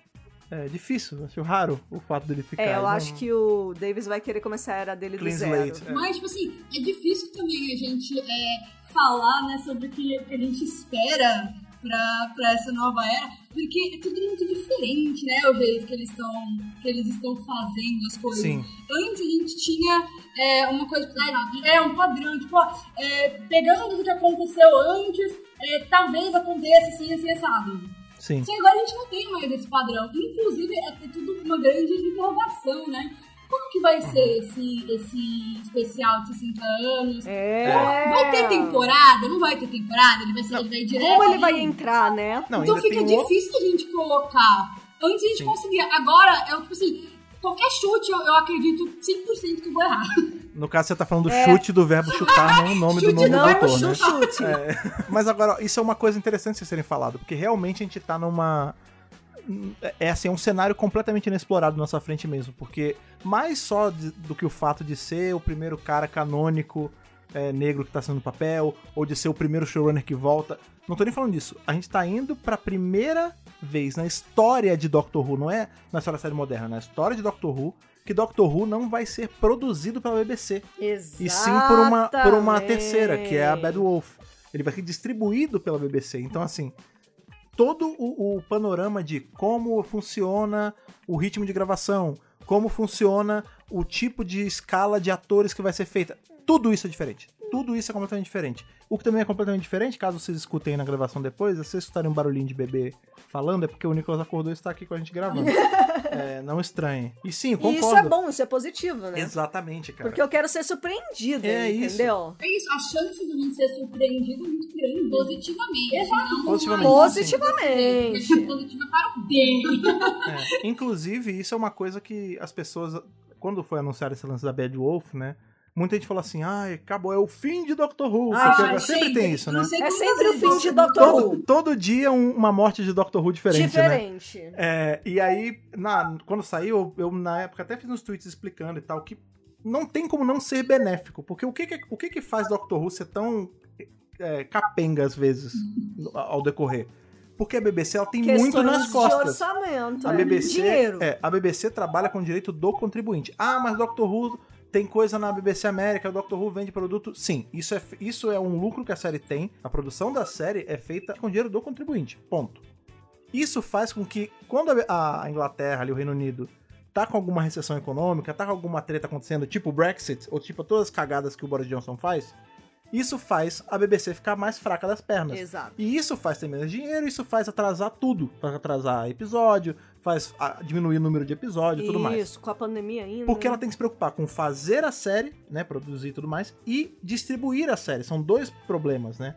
é, difícil, acho raro o fato dele ficar. É, eu Não- acho que o Davis vai querer começar a era dele do Clean zero. slate. É. Mas, tipo assim, é difícil também a gente é, falar, né, sobre o que, que a gente espera pra, pra essa nova era, porque é tudo muito diferente, né, o jeito que eles estão que eles estão fazendo as coisas. Sim. Antes a gente tinha é, uma coisa, é, é um padrão, tipo, ó, é, pegando tudo que aconteceu antes, é, talvez aconteça assim, assim, assado. Sim. Só que agora a gente não tem mais esse padrão. Inclusive, é é tudo uma grande interrogação, né? Como que vai ser esse, esse especial de 60 anos? É. Vai ter temporada? Não vai ter temporada? Ele vai, ser, ele vai direto? Como ele vai ali? entrar, né? Não, então fica um outro- difícil a gente colocar Antes a gente Sim. conseguia. Agora, eu, tipo assim, qualquer chute eu, eu acredito 100% que eu vou errar. No caso, você tá falando do chute do verbo chutar, não o nome do nome do doutor, né? chute, chute. Mas agora, isso é uma coisa interessante de serem falado, porque realmente a gente tá numa. É assim, é um cenário completamente inexplorado na nossa frente mesmo, porque mais só de- do que o fato de ser o primeiro cara canônico é, negro que tá sendo no papel, ou de ser o primeiro showrunner que volta. Não tô nem falando disso. A gente tá indo pra primeira vez na história de Doctor Who, não é na história da série moderna, na história de Doctor Who, que Doctor Who não vai ser produzido pela BBC. Exatamente. E sim por uma, por uma terceira, que é a Bad Wolf. Ele vai ser distribuído pela BBC. Então, assim, todo o, o panorama de como funciona o ritmo de gravação, como funciona o tipo de escala de atores que vai ser feita, tudo isso é diferente. Tudo isso é completamente diferente. O que também é completamente diferente, caso vocês escutem aí na gravação depois, se vocês escutarem um barulhinho de bebê falando, é porque o Nicolas acordou e está aqui com a gente gravando. é, não estranhe. E sim, eu E concordo. isso é bom, isso é positivo, né? Exatamente, cara. Porque eu quero ser surpreendida, É isso. entendeu? É isso, a chance de gente ser surpreendido é muito grande. Positivamente. Exato. não Positivamente. Positivamente. Positiva para o bem. É, Inclusive, isso é uma coisa que as pessoas, quando foi anunciado esse lance da Bad Wolf, né? Muita gente falou assim, ai, acabou, é o fim de Doctor Who. Porque gente, sempre, tem isso, né? É sempre o fim de Doctor Who. Todo, todo dia um- uma morte de Doctor Who diferente, né? Diferente. É, e aí, na- quando saiu, eu, eu, na época até fiz uns tweets explicando e tal, que não tem como não ser benéfico. Porque o que que, o que, que faz Doctor Who ser tão é, capenga às vezes ao decorrer? Porque a BBC ela tem muito nas de costas. orçamento. A é. BBC, Dinheiro. é, a BBC trabalha com o direito do contribuinte. Ah, mas Doctor Who tem coisa na BBC América, o Doctor Who vende produto. Sim, isso é, isso é um lucro que a série tem. A produção da série é feita com dinheiro do contribuinte. Ponto. Isso faz com que, quando a a Inglaterra, ali, o Reino Unido, tá com alguma recessão econômica, tá com alguma treta acontecendo, tipo o Brexit, ou tipo todas as cagadas que o Boris Johnson faz, isso faz a BBC ficar mais fraca das pernas. Exato. E isso faz ter menos dinheiro, isso faz atrasar tudo. Faz atrasar episódio, faz ah, diminuir o número de episódios e tudo mais. Isso, com a pandemia ainda. Porque ela tem que se preocupar com fazer a série, né, produzir e tudo mais, e distribuir a série. São dois problemas, né?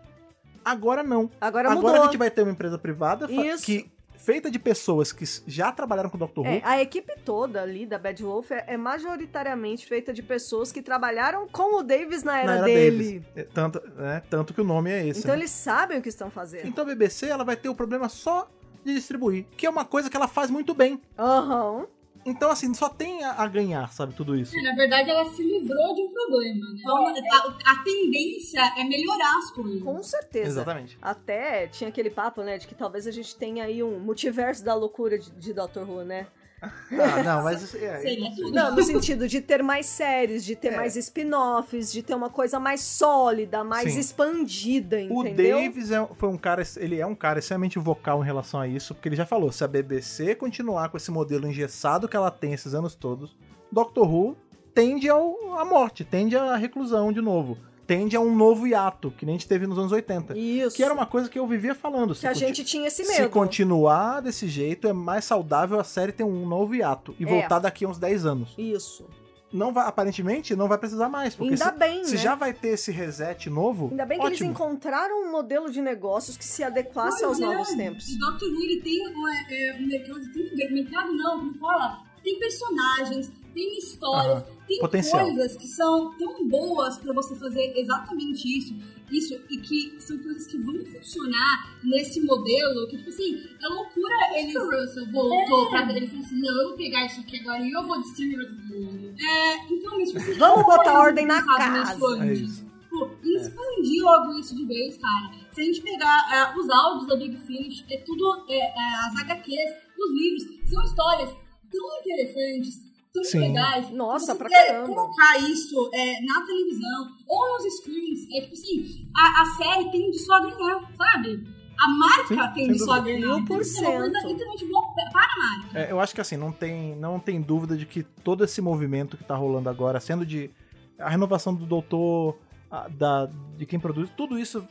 Agora não. Agora, Agora mudou. a gente vai ter uma empresa privada Isso. que feita de pessoas que já trabalharam com o Who. É, a equipe toda ali da Bad Wolf é, é majoritariamente feita de pessoas que trabalharam com o Davis na era, na era dele. Davis. É, Tanto, né, tanto que o nome é esse. Então né? eles sabem o que estão fazendo. Então a BBC ela vai ter o problema só de distribuir, que é uma coisa que ela faz muito bem. Aham. Então, assim, só tem a, ganhar, sabe, tudo isso. Na verdade, ela se livrou de um problema. né? Então, a, a tendência é melhorar as coisas. Com certeza. Exatamente. Até tinha aquele papo, né, de que talvez a gente tenha aí um multiverso da loucura de, de Doctor Who, né? Ah, não, mas isso é, Seria tudo. Não, no sentido de ter mais séries, de ter É. mais spin-offs, de ter uma coisa mais sólida, mais Sim. expandida, O entendeu? Davis é, foi um cara, ele é um cara extremamente vocal em relação a isso, porque ele já falou, se a BBC continuar com esse modelo engessado que ela tem esses anos todos, Doctor Who tende ao, à morte, tende à reclusão de novo, tende a um novo hiato, que nem a gente teve nos anos 80. Isso. Que era uma coisa que eu vivia falando. que a gente tinha esse Se medo. continuar desse jeito, é mais saudável a série ter um novo hiato e É. voltar daqui a uns 10 anos. Isso. Não vai, aparentemente, não vai precisar mais, porque Ainda se, bem, se né? já vai ter esse reset novo, Ainda bem que eles ótimo. encontraram um modelo de negócios que se adequasse aos é. novos tempos. E Doctor Who, ele tem um, é, é, um mercado, tem um mercado não, como fala? Tem personagens, tem histórias, Aham. tem Potencial. coisas que são tão boas pra você fazer exatamente isso, isso, e que são coisas que vão funcionar nesse modelo, que tipo assim, é loucura eles... O Russell voltou pra ele falou assim, não, eu vou pegar isso aqui agora e eu vou distribuir pra todo mundo. É, então, mas, tipo assim, Vamos botar eles ordem na pensaram casa. É isso. E expandir logo isso de vez, cara. Se a gente pegar é, os áudios da Big Finish, é tudo, é, é, as HQs, os livros, são histórias tão interessantes, tão Sim. legais. Nossa, pra você quer caramba. colocar isso é, na televisão ou nos screens, é tipo assim, a, a série tem de só ganhar, sabe? A marca Sim, tem de só ganhar. Mil por Então, É uma coisa cento. para a marca. É, eu acho que assim, não tem, não tem dúvida de que todo esse movimento que tá rolando agora, sendo de a renovação do doutor, a- da, de quem produz, tudo isso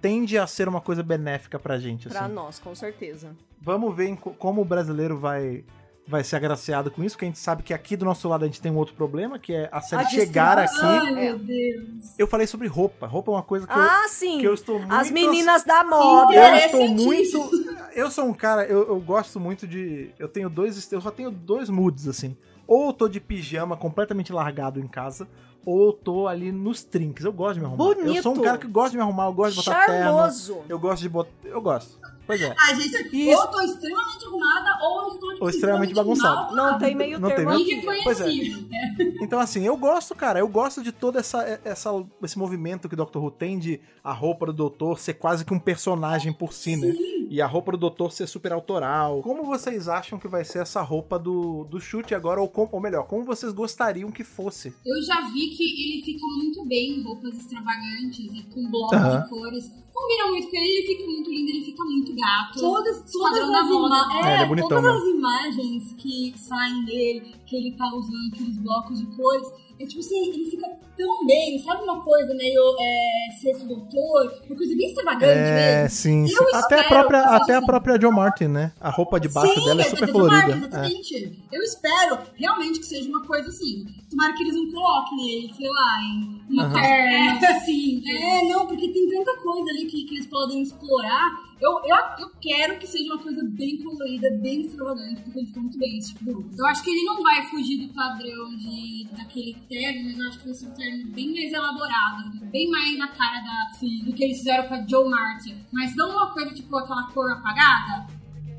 tende a ser uma coisa benéfica pra gente. Pra Assim. nós, com certeza. Vamos ver em co- como o brasileiro vai vai ser agraciado com isso, porque a gente sabe que aqui do nosso lado a gente tem um outro problema, que é a série A chegar aqui. Ai, meu Deus. Eu falei sobre roupa. Roupa é uma coisa que, Ah, eu, sim. que eu estou muito... As meninas da moda. Eu estou muito. Eu sou um cara, eu, eu gosto muito de. Eu tenho dois. Eu só tenho dois moods, assim. Ou eu tô de pijama completamente largado em casa, ou eu tô ali nos trinques. Eu gosto de me arrumar. Eu Bonito. sou um cara que gosta de me arrumar, eu gosto de botar terno. Charmoso. Eu gosto de botar. Eu gosto. Pois é. A gente, E ou eu tô extremamente arrumada, ou eu estou tipo, Ou extremamente bagunçado. mal Não tem meio Não tem termo meio- aqui. Pois é. Irreconhecível. Então, assim, eu gosto, cara. Eu gosto de todo essa, essa, esse movimento que o Doctor Who tem de a roupa do doutor ser quase que um personagem por si, né? E a roupa do doutor ser super autoral. Como vocês acham que vai ser essa roupa do, do chute agora? Ou, com- ou melhor, como vocês gostariam que fosse? Eu já vi que ele fica muito bem em roupas extravagantes e com blocos Aham. de cores. Combina muito com ele, ele fica muito lindo, ele fica muito gato. Todas, todas, as, ima É, é é, bonitão todas mesmo. as imagens que saem dele, que ele tá usando aqueles blocos de cores, é tipo assim, ele fica tão bem, sabe uma coisa meio é, sexto doutor, uma coisa bem extravagante É, mesmo. sim. Eu sim. Até a própria, até a seja- própria Joe Martin, né? A roupa de baixo Sim, dela é é super da colorida. É. exatamente. Eu espero realmente que seja uma coisa assim. Tomara que eles não coloquem ele, sei lá, em uma Aham. perna, assim. É, não, porque tem tanta coisa ali que, que eles podem explorar. Eu, eu, eu quero que seja uma coisa bem colorida, bem extravagante, porque ele fica muito bem esse tipo de. Eu acho que ele não vai fugir do padrão de, daquele terno, mas eu acho que vai ser um terno bem mais elaborado, bem mais na cara da, do que eles fizeram com a Joe Martin. Mas não uma coisa tipo aquela cor apagada,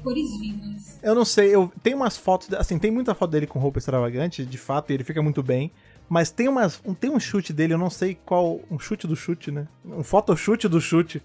cores vivas. Eu não sei, eu tem umas fotos, assim, tem muita foto dele com roupa extravagante, de fato, e ele fica muito bem. Mas tem umas, um, tem um chute dele, eu não sei qual, um chute do chute, né? Um photochute do chute,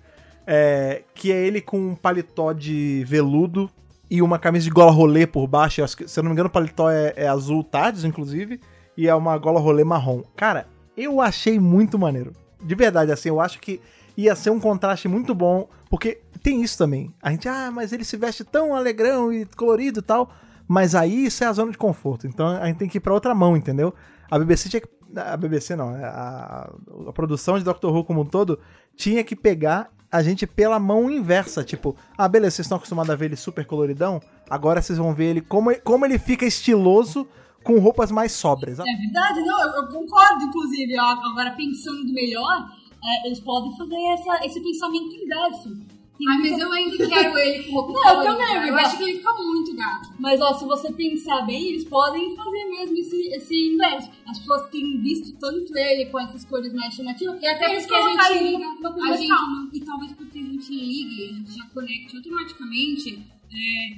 é, que é ele com um paletó de veludo e uma camisa de gola rolê por baixo. Se eu não me engano, o paletó é, é azul tardes, inclusive, e é uma gola rolê marrom. Cara, eu achei muito maneiro. De verdade, assim, eu acho que ia ser um contraste muito bom, porque tem isso também. A gente, ah, mas ele se veste tão alegrão e colorido e tal, mas aí isso é a zona de conforto. Então a gente tem que ir pra outra mão, entendeu? A BBC tinha que. A BBC não, né? a, a produção de Doctor Who como um todo tinha que pegar a gente pela mão inversa. Tipo, ah, beleza, vocês estão acostumados a ver ele super coloridão, agora vocês vão ver ele como, como ele fica estiloso com roupas mais sóbrias. É verdade, não, eu, eu concordo, inclusive. Agora, pensando melhor, é, eles podem fazer essa, esse pensamento inverso. Ai, mas eu ainda quero ele com roupa Não, eu também, Eu acho que ele fica muito gato. Mas, ó, se você pensar bem, eles podem fazer mesmo esse, esse inverso. As pessoas têm visto tanto ele com essas cores mais chamativas, E até eles porque a gente uma, uma coisa A gente, calma. e talvez porque a gente ligue, a gente já conecte automaticamente é,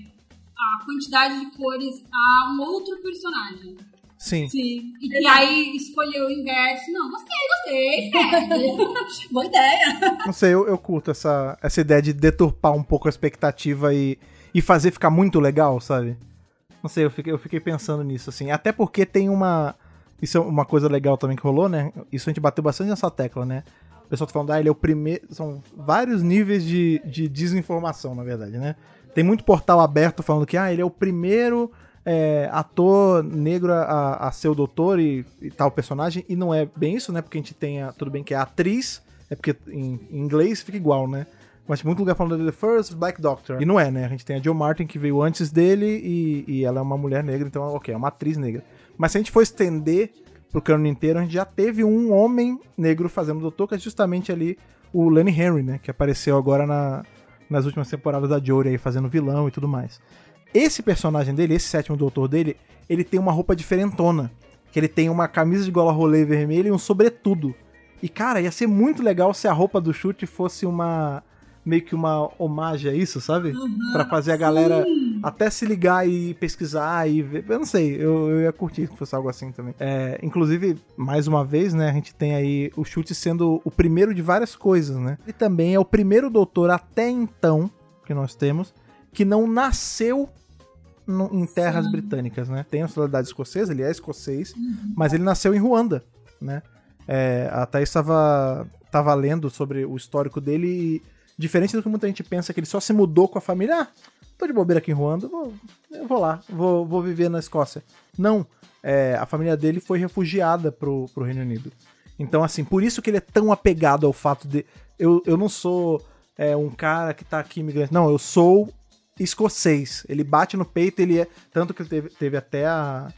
a quantidade de cores a um outro personagem. Sim. Sim. E que aí escolheu o inverso. Não, gostei, gostei, sério. Boa ideia. Não sei, eu, eu curto essa, essa ideia de deturpar um pouco a expectativa e, e fazer ficar muito legal, sabe? Não sei, eu fiquei, eu fiquei pensando nisso, assim. Até porque tem uma. Isso é uma coisa legal também que rolou, né? Isso a gente bateu bastante nessa tecla, né? O pessoal tá falando, ah, ele é o primeiro. São vários níveis de, de desinformação, na verdade, né? Tem muito portal aberto falando que, ah, ele é o primeiro é, ator negro a, a ser o doutor e, e tal personagem. E não é bem isso, né? Porque a gente tem, a, tudo bem que é atriz, é porque em, em inglês fica igual, né? Mas tem muito lugar falando The First Black Doctor. E não é, né? A gente tem a Joe Martin que veio antes dele e, e ela é uma mulher negra, então, ok, é uma atriz negra. Mas se a gente for estender pro cano inteiro, a gente já teve um homem negro fazendo o doutor, que é justamente ali o Lenny Henry, né? Que apareceu agora na, nas últimas temporadas da Jory aí, fazendo vilão e tudo mais. Esse personagem dele, esse sétimo doutor dele, ele tem uma roupa diferentona. Que ele tem uma camisa de gola rolê vermelha e um sobretudo. E, cara, ia ser muito legal se a roupa do chute fosse uma. meio que uma homagem a isso, sabe? Pra fazer a galera até se ligar e pesquisar e ver. Eu não sei, eu, eu ia curtir que fosse algo assim também. É, inclusive, mais uma vez, né, a gente tem aí o chute sendo o primeiro de várias coisas, né? Ele também é o primeiro doutor até então que nós temos que não nasceu no- em terras britânicas, né? Tem a nacionalidade escocesa, ele é escocês, mas ele nasceu em Ruanda, né? É, a Thaís estava tava lendo sobre o histórico dele e, diferente do que muita gente pensa, que ele só se mudou com a família, ah, tô de bobeira aqui em Ruanda, vou, eu vou lá, vou, vou viver na Escócia. Não, é, a família dele foi refugiada pro, pro Reino Unido. Então, assim, por isso que ele é tão apegado ao fato de. Eu, eu não sou é, um cara que tá aqui imigrante. Não, eu sou escocês. Ele bate no peito, ele é. Tanto que ele teve, teve até a,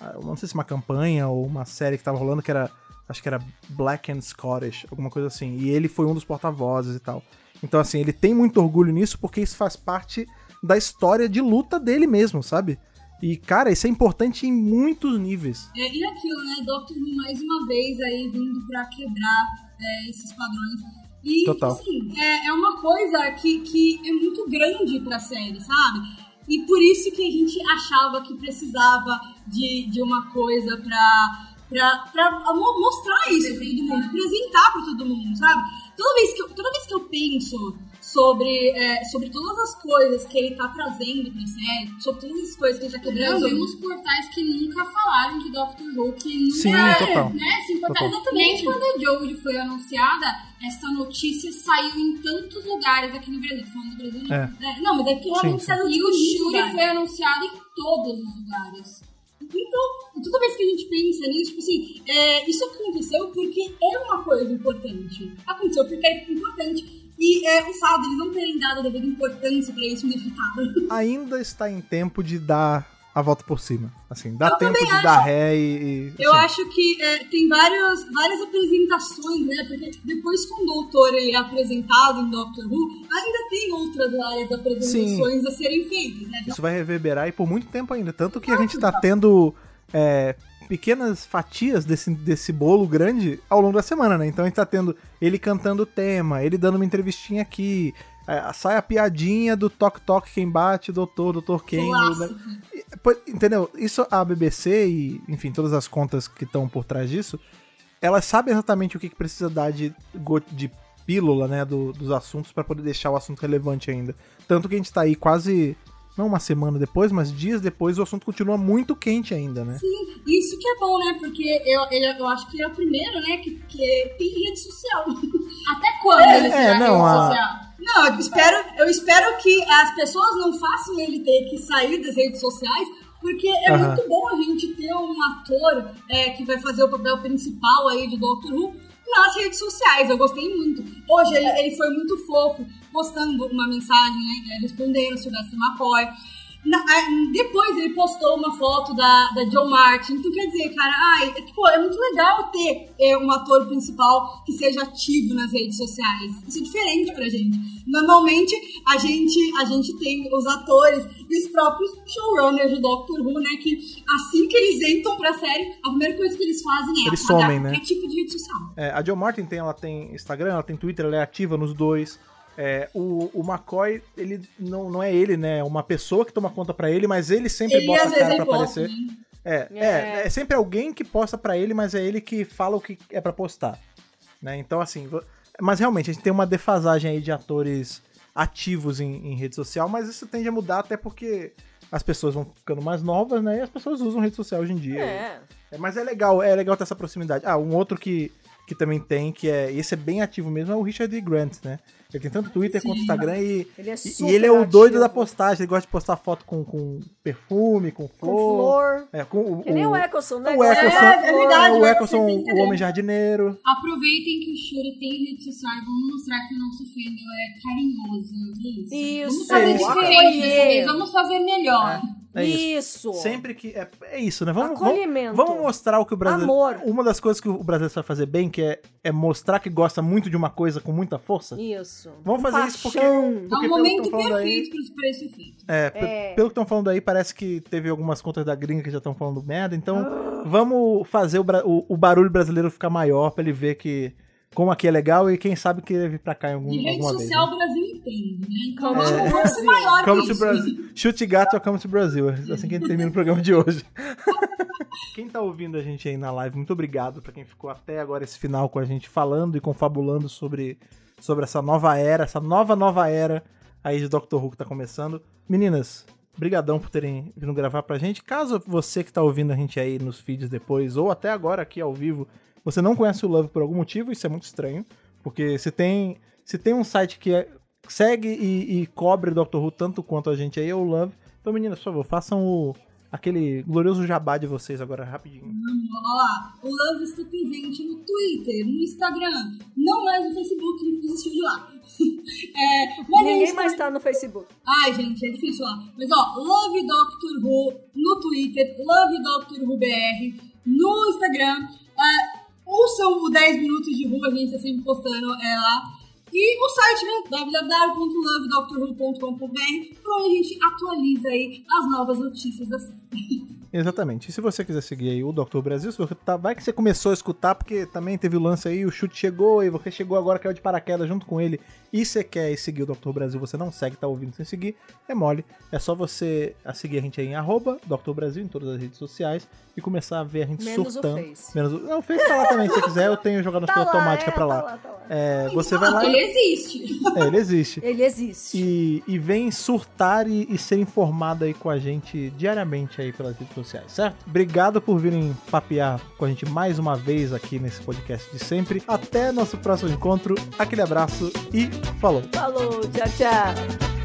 a- Não sei se uma campanha ou uma série que tava rolando que era. Acho que era Black and Scottish, alguma coisa assim. E ele foi um dos porta-vozes e tal. Então, assim, ele tem muito orgulho nisso porque isso faz parte da história de luta dele mesmo, sabe? E, cara, isso é importante em muitos níveis. É, e aquilo, né? Doctor Who mais uma vez aí vindo pra quebrar é, esses padrões. E, Total. assim, é, é uma coisa que, que é muito grande pra série, sabe? E por isso que a gente achava que precisava de, de uma coisa pra mo- mostrar isso pra todo mundo, apresentar pra todo mundo, sabe? Toda vez que eu, toda vez que eu penso sobre, é, sobre todas as coisas que ele tá trazendo pra série, sobre todas as coisas que ele tá Nós quebrando, vimos portais que nunca falaram de Doctor Who, que nunca... Sim, é, total. Né, portais Total. exatamente. quando a Jodie foi anunciada, essa notícia saiu em tantos lugares aqui no Brasil. Falando do Brasil, não. É. É, não, mas é realmente sim. saiu E o Shuri foi anunciado em todos os lugares. Então, toda vez que a gente pensa nisso, tipo assim, é, isso aconteceu porque é uma coisa importante. Aconteceu porque é importante. E é, o fato deles não terem dado a devida importância pra isso me deixa irritada. Ainda está em tempo de dar a volta por cima. Assim, dá Eu tempo de acho. dar ré e. Eu acho que é, tem várias, várias apresentações, né? Porque depois que um doutor ele é apresentado em Doctor Who, ainda tem outras várias apresentações a serem feitas, né? Isso vai reverberar e por muito tempo ainda. Tanto que a gente tá tendo é, pequenas fatias desse, desse bolo grande ao longo da semana, né? Então a gente tá tendo ele cantando o tema, ele dando uma entrevistinha aqui. é, sai a piadinha do Toque Toque Quem Bate, Doutor, Doutor Quem. Pô, Entendeu? Isso a BBC e, enfim, todas as contas que estão por trás disso, elas sabem exatamente o que, que precisa dar de, de pílula, né, do- dos assuntos pra poder deixar o assunto relevante ainda. Tanto que a gente tá aí quase, não uma semana depois, mas dias depois, o assunto continua muito quente ainda, né? Sim, isso que é bom, né? Porque eu, ele- eu acho que é o primeiro, né, que, que tem rede social. Até quando É, ele é, tiver não, rede a- social? Não, eu espero, eu espero que as pessoas não façam ele ter que sair das redes sociais, porque é muito bom a gente ter um ator é, que vai fazer o papel principal aí de Doctor Who nas redes sociais. Eu gostei muito. Hoje ele, ele foi muito fofo, postando uma mensagem, né, respondendo se tivesse McCoy. Na- a- depois ele postou uma foto da, da John Martin. Então quer dizer, cara, ai, é, tipo, é muito legal ter é, um ator principal que seja ativo nas redes sociais. Isso é diferente pra gente. Normalmente a gente, a gente tem os atores e os próprios showrunners do Doctor Who, né? Que assim que eles entram pra série, a primeira coisa que eles fazem é Eles somem, né? qualquer tipo de rede social. É, a Jill Martin tem, ela tem Instagram, ela tem Twitter, ela é ativa nos dois. É, o, o McCoy, ele não, não é ele, né? É uma pessoa que toma conta pra ele, mas ele sempre Ele bota a cara pra posta, aparecer. né? É, é. É. é sempre alguém que posta pra ele, mas é ele que fala o que é pra postar. Né? Então, assim. Mas realmente, a gente tem uma defasagem aí de atores ativos em, em rede social, mas isso tende a mudar até porque as pessoas vão ficando mais novas, né? E as pessoas usam rede social hoje em dia. É. É, mas é legal, é legal ter essa proximidade. Ah, um outro que, que também tem, que é. Esse é bem ativo mesmo, é o Richard E. Grant, né? Ele tem tanto Twitter quanto Instagram e. Ele é e- ele é o doido ativo. da postagem, ele gosta de postar foto com, com perfume, com Com flor. flor. É, com o, Que nem o Eccleston, né? o Eccleston, É, é verdade, o você tem o homem jardineiro. Aproveitem que o Shuri tem rede social e vamos mostrar que o nosso fandom é carinhoso. é Isso. Isso, Vamos fazer é, diferente dessa acolher. vez, vamos fazer melhor. É isso. Isso. Sempre que. É, é isso, né? Vamos, Acolhimento. vamos, vamos mostrar o que o brasileiro. Amor. Uma das coisas que o brasileiro sabe fazer bem, que é, é mostrar que gosta muito de uma coisa com muita força. Isso. Vamos fazer isso porque. Paixão. É porque um momento perfeito pra esse efeito. É, É. pelo que estão falando aí, parece que teve algumas contas da gringa que já estão falando merda, então vamos fazer o, o- o barulho brasileiro ficar maior pra ele ver que como aqui é legal e quem sabe querer vir pra cá em algum, De rede alguma vez. social Né? o Brasil entende, né? Então Come vamos to vamos ser maior Come to. Brasil. Chute gato, come to Brasil. É assim que a gente termina o programa de hoje. quem tá ouvindo a gente aí na live, muito obrigado pra quem ficou até agora esse final com a gente falando e confabulando sobre, sobre essa nova era, essa nova nova era aí de Doctor Who que tá começando. Meninas, brigadão por terem vindo gravar pra gente. Caso você que tá ouvindo a gente aí nos feeds depois ou até agora aqui ao vivo, você não conhece o Love por algum motivo, isso é muito estranho, porque se tem se tem um site que é- segue e, e cobre Doctor Who tanto quanto a gente aí é o Love. Então, meninas, por favor, façam o aquele glorioso jabá de vocês agora rapidinho. Olha lá, o Love está presente no Twitter, no Instagram, não mais no Facebook, que desistiu de lá. É, mas Ninguém mais Instagram- tá no Facebook? Ai, gente, é difícil lá. Mas ó, Love Doctor Who no Twitter, Love Doctor Who BR, no Instagram. Uh, ouçam o 10 minutos de rua, a gente tá sempre postando é, lá. E o site, né? www.lovedoctorwho.com.br, onde a gente atualiza aí as novas notícias da série. Exatamente. E se você quiser seguir aí o Dr. Brasil, se você tá, vai que você começou a escutar, porque também teve o lance aí, o chute chegou e você chegou agora, caiu de paraquedas junto com ele, e você quer seguir o Dr. Brasil, você não segue, tá ouvindo sem seguir, é mole. É só você a seguir a gente aí em arroba Dr. Brasil em todas as redes sociais e começar a ver a gente Menos surtando. o Face. Menos o Não, o Face tá lá também, se você quiser, eu tenho jogado Tá tá lá, automática é, pra lá. tá lá, tá lá. É, você vai lá Ele existe. É, ele existe. Ele existe. E, e vem surtar e, e ser informado aí com a gente diariamente aí pelas redes sociais, certo? Obrigado por virem papear com a gente mais uma vez aqui nesse podcast de sempre. Até nosso próximo encontro. Aquele abraço e falou! Falou, tchau, tchau.